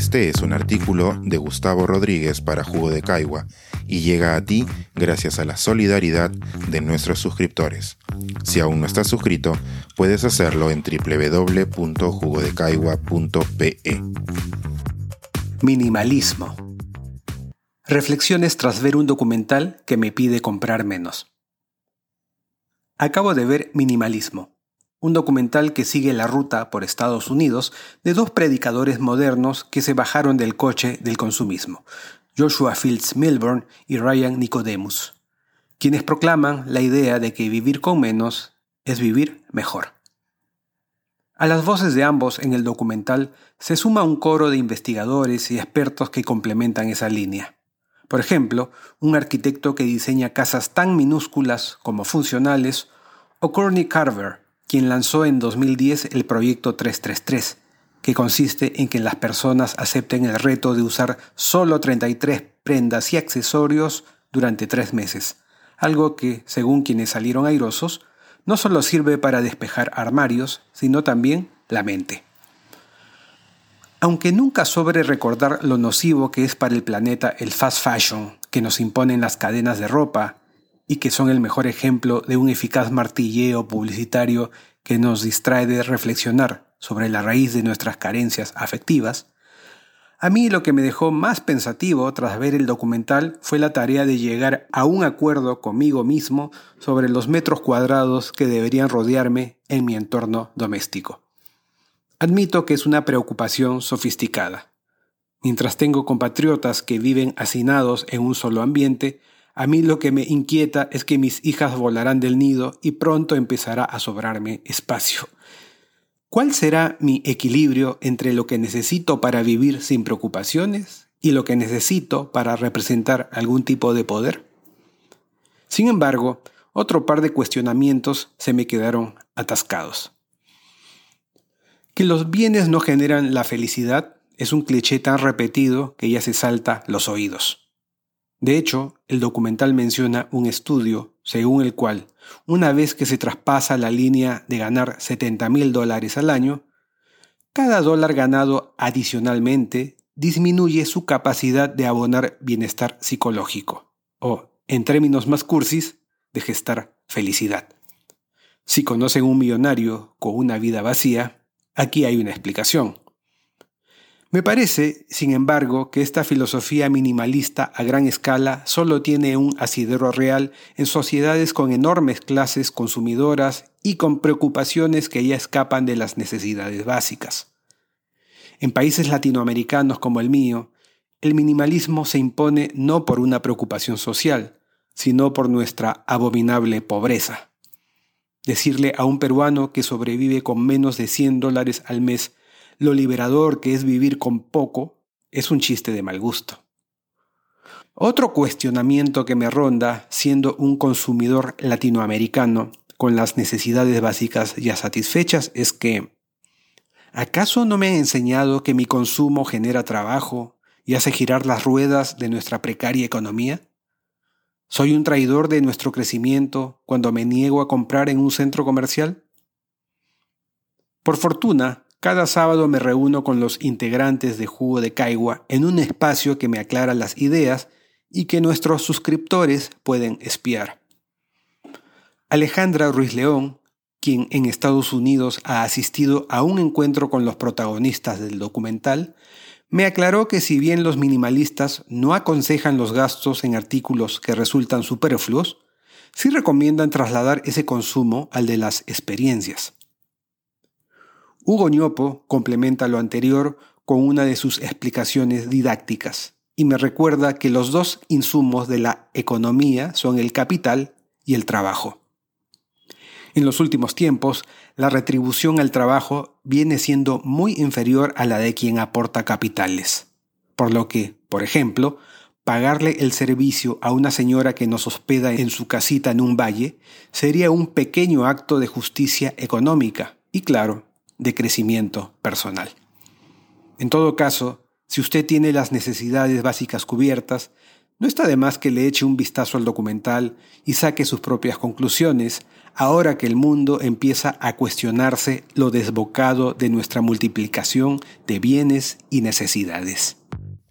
Este es un artículo de Gustavo Rodríguez para Jugo de Caigua y llega a ti gracias a la solidaridad de nuestros suscriptores. Si aún no estás suscrito, puedes hacerlo en www.jugodecaigua.pe. Minimalismo. Reflexiones tras ver un documental que me pide comprar menos. Acabo de ver Minimalismo, un documental que sigue la ruta por Estados Unidos de dos predicadores modernos que se bajaron del coche del consumismo, Joshua Fields Milburn y Ryan Nicodemus, quienes proclaman la idea de que vivir con menos es vivir mejor. A las voces de ambos en el documental se suma un coro de investigadores y expertos que complementan esa línea. Por ejemplo, un arquitecto que diseña casas tan minúsculas como funcionales, o Courtney Carver, quien lanzó en 2010 el proyecto 333, que consiste en que las personas acepten el reto de usar solo 33 prendas y accesorios durante tres meses, algo que, según quienes salieron airosos, no solo sirve para despejar armarios, sino también la mente. Aunque nunca sobre recordar lo nocivo que es para el planeta el fast fashion que nos imponen las cadenas de ropa y que son el mejor ejemplo de un eficaz martilleo publicitario que nos distrae de reflexionar sobre la raíz de nuestras carencias afectivas, a mí lo que me dejó más pensativo tras ver el documental fue la tarea de llegar a un acuerdo conmigo mismo sobre los metros cuadrados que deberían rodearme en mi entorno doméstico. Admito que es una preocupación sofisticada. Mientras tengo compatriotas que viven hacinados en un solo ambiente, a mí lo que me inquieta es que mis hijas volarán del nido y pronto empezará a sobrarme espacio. ¿Cuál será mi equilibrio entre lo que necesito para vivir sin preocupaciones y lo que necesito para representar algún tipo de poder? Sin embargo, otro par de cuestionamientos se me quedaron atascados. Que los bienes no generan la felicidad es un cliché tan repetido que ya se salta los oídos. De hecho, el documental menciona un estudio según el cual, una vez que se traspasa la línea de ganar 70 mil dólares al año, cada dólar ganado adicionalmente disminuye su capacidad de abonar bienestar psicológico, o, en términos más cursis, de gestar felicidad. Si conocen un millonario con una vida vacía, aquí hay una explicación. Me parece, sin embargo, que esta filosofía minimalista a gran escala solo tiene un asidero real en sociedades con enormes clases consumidoras y con preocupaciones que ya escapan de las necesidades básicas. En países latinoamericanos como el mío, el minimalismo se impone no por una preocupación social, sino por nuestra abominable pobreza. Decirle a un peruano que sobrevive con menos de 100 dólares al mes lo liberador que es vivir con poco es un chiste de mal gusto. Otro cuestionamiento que me ronda, siendo un consumidor latinoamericano con las necesidades básicas ya satisfechas, es que, ¿acaso no me han enseñado que mi consumo genera trabajo y hace girar las ruedas de nuestra precaria economía? ¿Soy un traidor de nuestro crecimiento cuando me niego a comprar en un centro comercial? Por fortuna, cada sábado me reúno con los integrantes de Jugo de Caigua en un espacio que me aclara las ideas y que nuestros suscriptores pueden espiar. Alejandra Ruiz León, quien en Estados Unidos ha asistido a un encuentro con los protagonistas del documental, me aclaró que si bien los minimalistas no aconsejan los gastos en artículos que resultan superfluos, sí recomiendan trasladar ese consumo al de las experiencias. Hugo Ñopo complementa lo anterior con una de sus explicaciones didácticas y me recuerda que los dos insumos de la economía son el capital y el trabajo. En los últimos tiempos, la retribución al trabajo viene siendo muy inferior a la de quien aporta capitales, por lo que, por ejemplo, pagarle el servicio a una señora que nos hospeda en su casita en un valle sería un pequeño acto de justicia económica y, claro, de crecimiento personal. En todo caso, si usted tiene las necesidades básicas cubiertas, no está de más que le eche un vistazo al documental y saque sus propias conclusiones ahora que el mundo empieza a cuestionarse lo desbocado de nuestra multiplicación de bienes y necesidades.